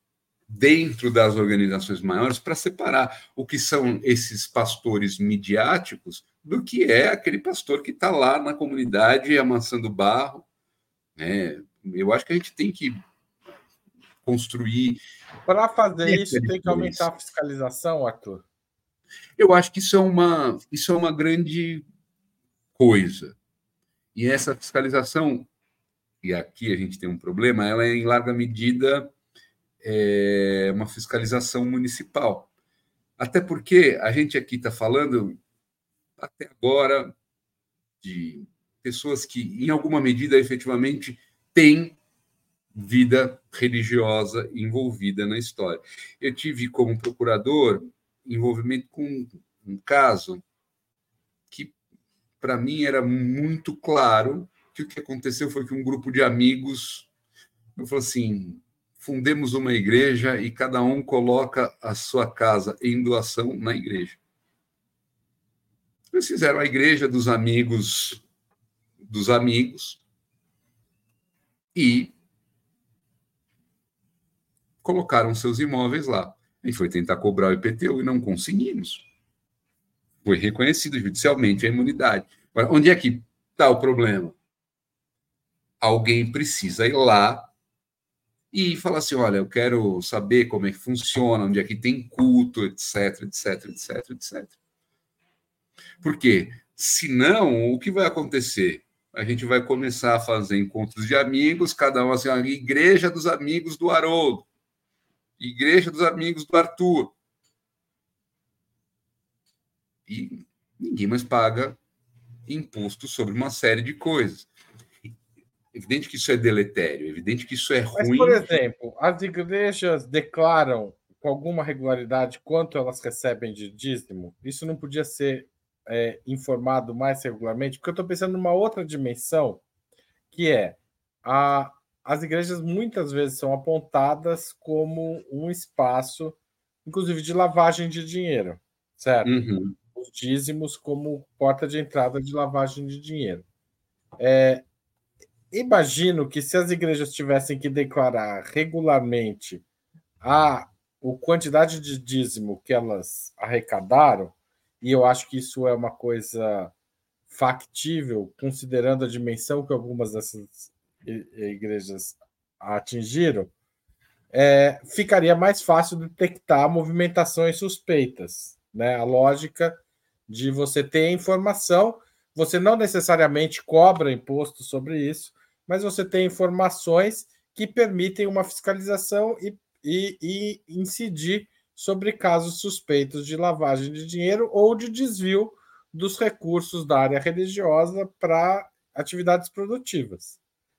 dentro das organizações maiores, para separar o que são esses pastores midiáticos do que é aquele pastor que está lá na comunidade amassando barro. Né? Eu acho que a gente tem que construir. Para fazer isso, tem que aumentar a fiscalização, Arthur? Eu acho que isso é uma, isso é uma grande coisa. E essa fiscalização, e aqui a gente tem um problema, ela é em larga medida é, uma fiscalização municipal. Até porque a gente aqui está falando, até agora, de pessoas que, em alguma medida, efetivamente têm vida religiosa envolvida na história. Eu tive como procurador envolvimento com um caso que, para mim, era muito claro que o que aconteceu foi que um grupo de amigos falou assim: fundemos uma igreja e cada um coloca a sua casa em doação na igreja. Eles fizeram a igreja dos amigos dos amigos e colocaram seus imóveis lá. Gente foi tentar cobrar o IPTU e não conseguimos. Foi reconhecido judicialmente a imunidade. Agora, onde é que está o problema? Alguém precisa ir lá e falar assim: olha, eu quero saber como é que funciona, onde é que tem culto, etc, etc, etc, etc. Por quê? Senão, o que vai acontecer? A gente vai começar a fazer encontros de amigos, cada um assim, a igreja dos amigos do Haroldo. Igreja dos Amigos do Arthur. E ninguém mais paga imposto sobre uma série de coisas. Evidente que isso é deletério, evidente que isso é ruim. Mas, por exemplo, as igrejas declaram com alguma regularidade quanto elas recebem de dízimo? Isso não podia ser é, informado mais regularmente? Porque eu estou pensando numa outra dimensão, que é a, as igrejas muitas vezes são apontadas como um espaço, inclusive de lavagem de dinheiro, certo? Uhum. Os dízimos como porta de entrada de lavagem de dinheiro. É, imagino que se as igrejas tivessem que declarar regularmente a, a quantidade de dízimo que elas arrecadaram, e eu acho que isso é uma coisa factível, considerando a dimensão que algumas dessas igrejas atingiram, é, ficaria mais fácil detectar movimentações suspeitas. Né? A lógica de você ter informação, você não necessariamente cobra imposto sobre isso, mas você tem informações que permitem uma fiscalização e, e, e incidir sobre casos suspeitos de lavagem de dinheiro ou de desvio dos recursos da área religiosa para atividades produtivas.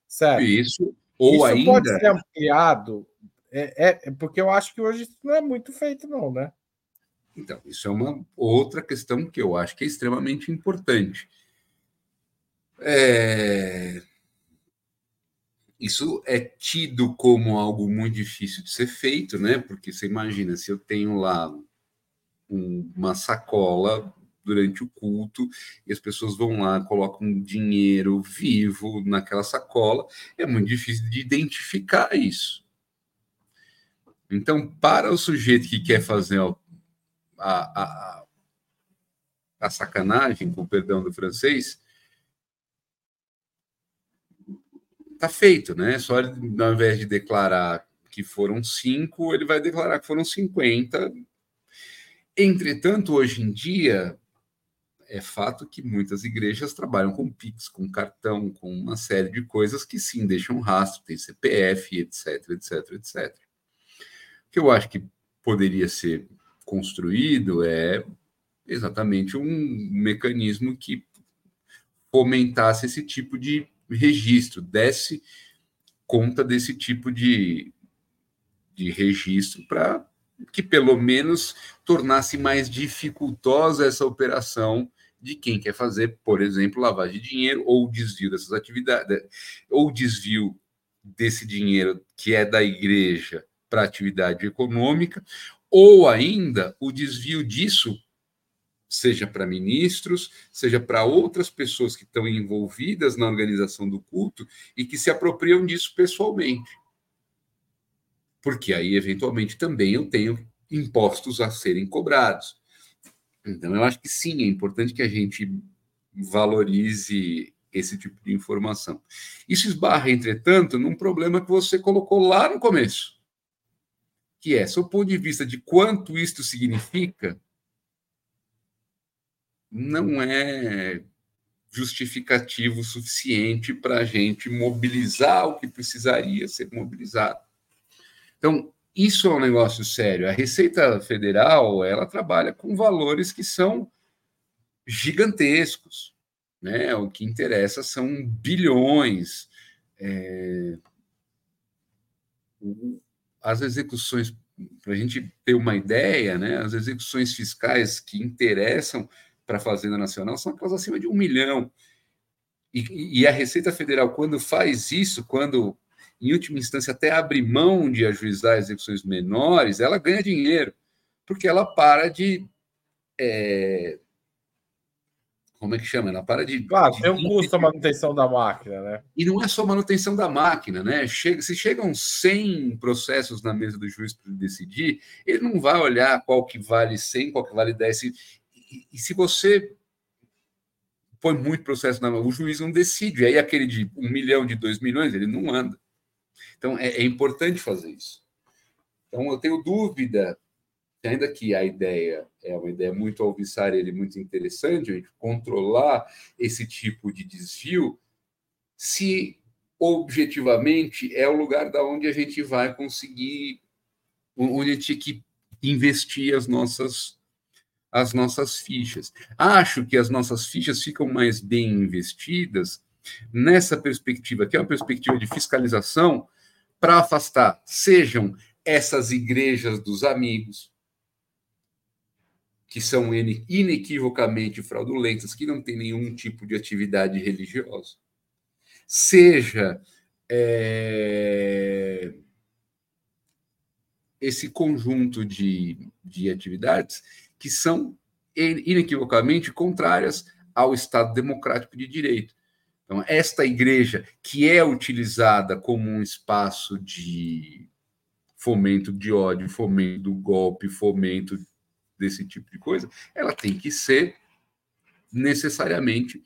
Certo. Isso. Ou isso ainda. pode ser ampliado, é, é, porque eu acho que hoje isso não é muito feito, não, né? Então, isso é uma outra questão que eu acho que é extremamente importante. É... Isso é tido como algo muito difícil de ser feito, né? Porque você imagina, se eu tenho lá um, uma sacola durante o culto, e as pessoas vão lá, colocam dinheiro vivo naquela sacola, é muito difícil de identificar isso. Então, para o sujeito que quer fazer a, a, a sacanagem, com o perdão do francês, tá feito, né? Só ao invés de declarar que foram cinco, ele vai declarar que foram 50. Entretanto, hoje em dia, é fato que muitas igrejas trabalham com Pix, com cartão, com uma série de coisas que sim deixam rastro, tem CPF, etc, etc, etc. O que eu acho que poderia ser construído é exatamente um mecanismo que fomentasse esse tipo de registro, desse conta desse tipo de, de registro para que pelo menos tornasse mais dificultosa essa operação de quem quer fazer, por exemplo, lavagem de dinheiro ou desvio dessas atividades, ou desvio desse dinheiro que é da igreja para atividade econômica, ou ainda o desvio disso, seja para ministros, seja para outras pessoas que estão envolvidas na organização do culto e que se apropriam disso pessoalmente. Porque aí, eventualmente, também eu tenho impostos a serem cobrados. Então, eu acho que sim, é importante que a gente valorize esse tipo de informação. Isso esbarra, entretanto, num problema que você colocou lá no começo, que é, o ponto de vista de quanto isto significa, não é justificativo suficiente para a gente mobilizar o que precisaria ser mobilizado. Então, isso é um negócio sério. A Receita Federal ela trabalha com valores que são gigantescos. Né? O que interessa são bilhões. É... As execuções, para a gente ter uma ideia, né? as execuções fiscais que interessam para a Fazenda Nacional são aquelas acima de um milhão. E, e a Receita Federal, quando faz isso, quando em última instância, até abre mão de ajuizar execuções menores, ela ganha dinheiro, porque ela para de. É... Como é que chama? Ela para de. De... tem um custo a manutenção da máquina, né? E não é só manutenção da máquina, né? Chega, se chegam 100 processos na mesa do juiz para decidir, ele não vai olhar qual que vale 100, qual que vale 10. E, e, e se você põe muito processo na mão, o juiz não decide. Aí aquele de um milhão, de dois milhões, ele não anda. Então, é, é importante fazer isso. Então, eu tenho dúvida, ainda que a ideia é uma ideia muito alvissária e muito interessante, a gente controlar esse tipo de desvio, se objetivamente é o lugar da onde a gente vai conseguir, onde a gente tem que investir as nossas as nossas fichas. Acho que as nossas fichas ficam mais bem investidas nessa perspectiva, que é uma perspectiva de fiscalização, para afastar sejam essas igrejas dos amigos, que são inequivocamente fraudulentas, que não têm nenhum tipo de atividade religiosa, seja é, esse conjunto de, de atividades que são inequivocamente contrárias ao Estado democrático de direito. Então, esta igreja, que é utilizada como um espaço de fomento de ódio, fomento do golpe, fomento desse tipo de coisa, ela tem que ser necessariamente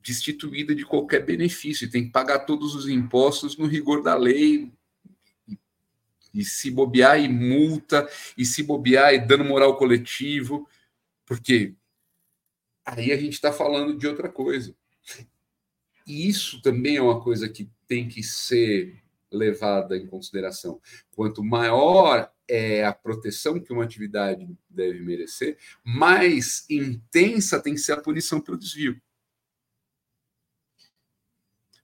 destituída de qualquer benefício, tem que pagar todos os impostos no rigor da lei, e se bobear e multa, e se bobear e dano moral coletivo, porque aí a gente está falando de outra coisa. E isso também é uma coisa que tem que ser levada em consideração. Quanto maior é a proteção que uma atividade deve merecer, mais intensa tem que ser a punição pelo desvio.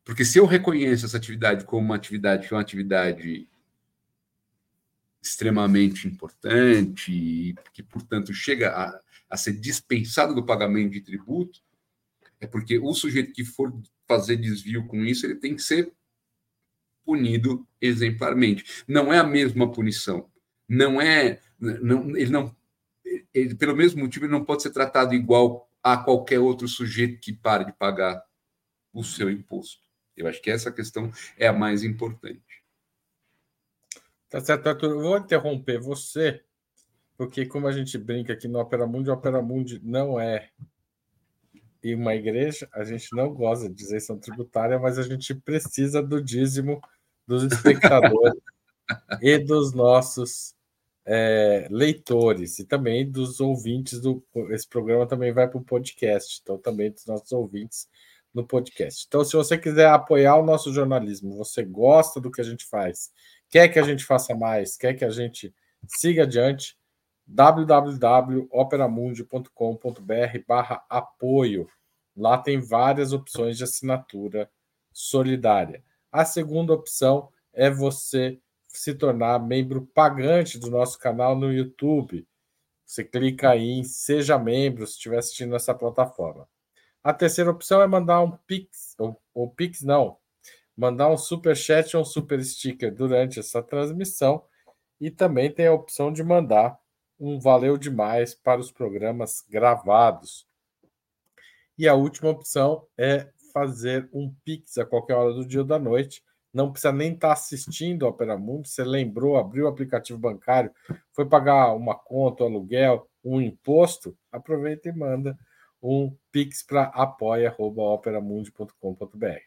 Porque se eu reconheço essa atividade como uma atividade que é uma atividade extremamente importante que, portanto, chega a, a ser dispensado do pagamento de tributo, é porque o sujeito que for fazer desvio com isso, ele tem que ser punido exemplarmente. Não é a mesma punição. Não é. Não, ele não. Ele, pelo mesmo motivo, ele não pode ser tratado igual a qualquer outro sujeito que pare de pagar o seu imposto. Eu acho que essa questão é a mais importante. Tá certo, Arthur. Eu vou interromper você, porque como a gente brinca aqui no Opera Mundi, o Opera Mundi não é uma igreja, a gente não gosta de isenção tributária, mas a gente precisa do dízimo dos espectadores e dos nossos é, leitores e também dos ouvintes do esse programa também vai para o podcast, então também dos nossos ouvintes no podcast. Então, se você quiser apoiar o nosso jornalismo, você gosta do que a gente faz, quer que a gente faça mais, quer que a gente siga adiante, www.operamundi.com.br barra apoio. Lá tem várias opções de assinatura solidária. A segunda opção é você se tornar membro pagante do nosso canal no YouTube. Você clica aí em Seja Membro se estiver assistindo essa plataforma. A terceira opção é mandar um Pix, ou, ou Pix não, mandar um super chat ou um super sticker durante essa transmissão. E também tem a opção de mandar um valeu demais para os programas gravados. E a última opção é fazer um Pix a qualquer hora do dia ou da noite não precisa nem estar tá assistindo ao Opera Mundo, você lembrou, abriu o aplicativo bancário, foi pagar uma conta, um aluguel, um imposto, aproveita e manda um pix para apoia.operamundi.com.br.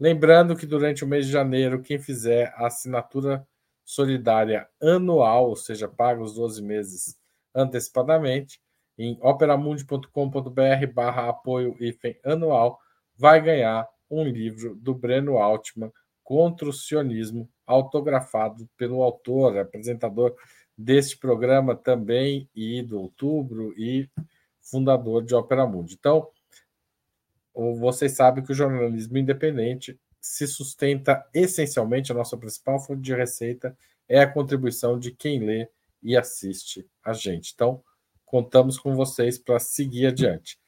Lembrando que durante o mês de janeiro, quem fizer a assinatura solidária anual, ou seja, paga os 12 meses antecipadamente, em operamundi.com.br barra apoio anual, vai ganhar um livro do Breno Altman, contra o sionismo, autografado pelo autor, apresentador deste programa também, e do outubro, e fundador de Opera Mundi. Então, vocês sabem que o jornalismo independente se sustenta essencialmente, a nossa principal fonte de receita é a contribuição de quem lê e assiste a gente. Então, contamos com vocês para seguir adiante.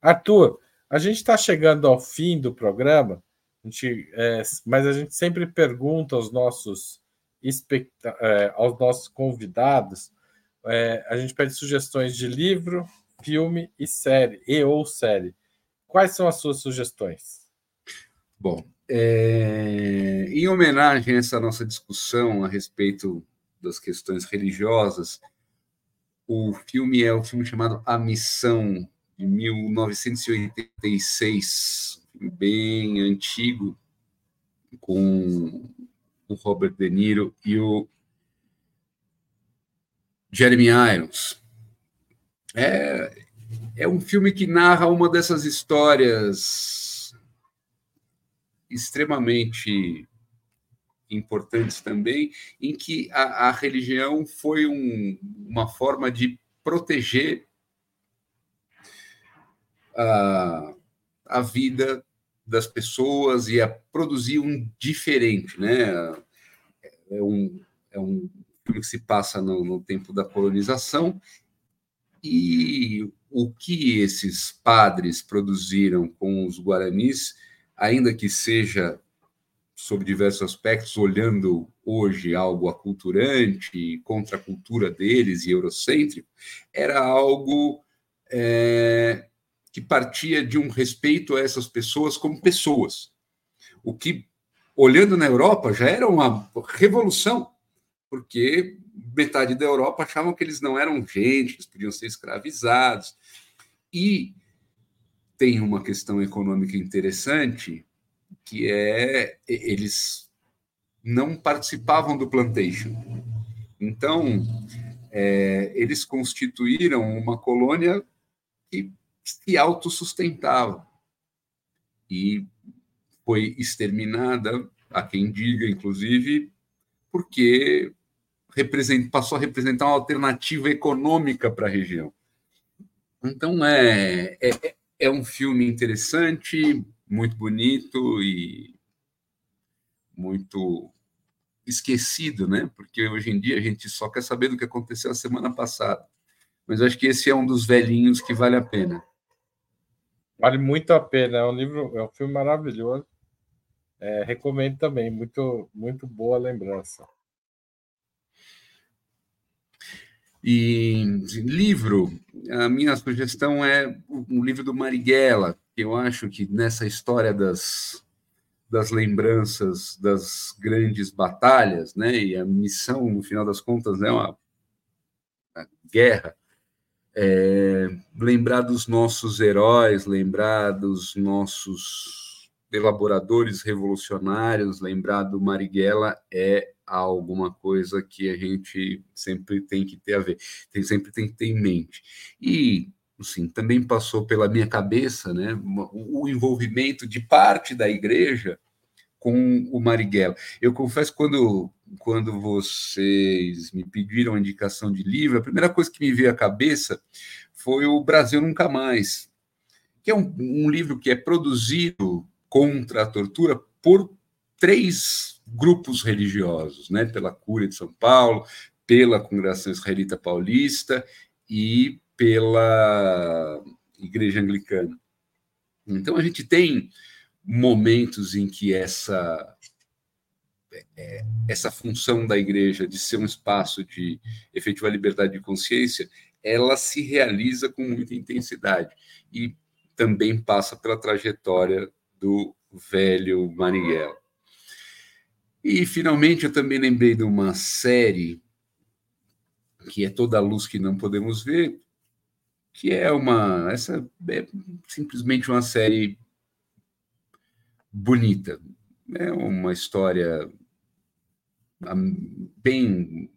Arthur, a gente está chegando ao fim do programa a gente, é, mas a gente sempre pergunta aos nossos, é, aos nossos convidados, é, a gente pede sugestões de livro, filme e série, e ou série. Quais são as suas sugestões? Bom, é, em homenagem a essa nossa discussão a respeito das questões religiosas, o filme é o um filme chamado A Missão, de 1986, bem antigo com o Robert De Niro e o Jeremy Irons. É, é um filme que narra uma dessas histórias extremamente importantes também, em que a, a religião foi um, uma forma de proteger a, a vida das pessoas e a produzir um diferente, né? É um, é um filme que se passa no, no tempo da colonização e o que esses padres produziram com os guaranis, ainda que seja sob diversos aspectos, olhando hoje algo aculturante, contra a cultura deles e eurocêntrico, era algo é, que partia de um respeito a essas pessoas como pessoas. O que, olhando na Europa, já era uma revolução, porque metade da Europa achavam que eles não eram gente, eles podiam ser escravizados. E tem uma questão econômica interessante, que é eles não participavam do plantation. Então, é, eles constituíram uma colônia que se autossustentava. E foi exterminada, a quem diga, inclusive, porque passou a representar uma alternativa econômica para a região. Então, é, é, é um filme interessante, muito bonito e muito esquecido, né? Porque hoje em dia a gente só quer saber do que aconteceu a semana passada. Mas acho que esse é um dos velhinhos que vale a pena. Vale muito a pena. É um livro, é um filme maravilhoso. É, recomendo também. Muito, muito boa lembrança. E livro, a minha sugestão é um livro do Marighella, que eu acho que nessa história das, das lembranças das grandes batalhas, né? E a missão, no final das contas, é uma, uma guerra. É, lembrar dos nossos heróis, lembrar dos nossos elaboradores revolucionários, lembrar do Marighella é alguma coisa que a gente sempre tem que ter a ver, tem, sempre tem que ter em mente. E assim, também passou pela minha cabeça né, o envolvimento de parte da igreja com o Marighella. Eu confesso, quando, quando vocês me pediram a indicação de livro, a primeira coisa que me veio à cabeça foi o Brasil Nunca Mais, que é um, um livro que é produzido contra a tortura por três grupos religiosos, né? pela Cúria de São Paulo, pela Congregação Israelita Paulista e pela Igreja Anglicana. Então a gente tem momentos em que essa é, essa função da igreja de ser um espaço de efetiva liberdade de consciência, ela se realiza com muita intensidade e também passa pela trajetória do velho Marighella. E finalmente eu também lembrei de uma série que é toda a luz que não podemos ver, que é uma essa é simplesmente uma série bonita. É uma história bem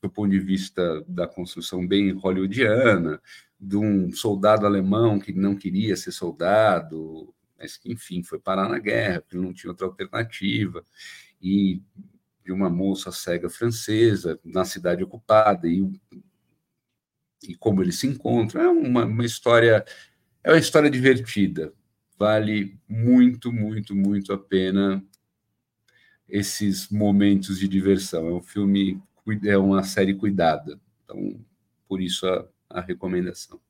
do ponto de vista da construção bem hollywoodiana, de um soldado alemão que não queria ser soldado, mas que, enfim, foi parar na guerra, porque não tinha outra alternativa, e de uma moça cega francesa na cidade ocupada, e e como eles se encontram. É uma, uma história, é uma história divertida. Vale muito, muito, muito a pena esses momentos de diversão. É um filme, é uma série cuidada. Então, por isso a, a recomendação.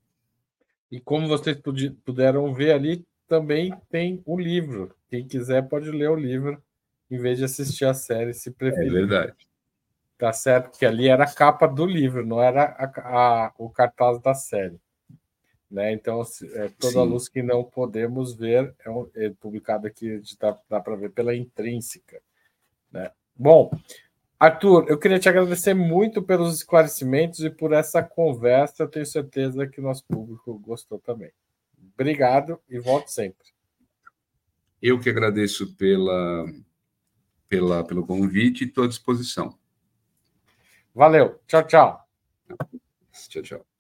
E como vocês puderam ver ali, também tem o livro. Quem quiser pode ler o livro em vez de assistir a série, se preferir. É verdade. Tá certo? Porque ali era a capa do livro, não era a, a, o cartaz da série. Né? Então, é, toda Sim. a luz que não podemos ver é, um, é publicado aqui, dá, dá para ver pela intrínseca. Né? Bom, Arthur, eu queria te agradecer muito pelos esclarecimentos e por essa conversa. Eu tenho certeza que o nosso público gostou também. Obrigado e volto sempre. Eu que agradeço pela, pela, pelo convite e estou à disposição. Valeu. Tchau, tchau. Tchau, tchau.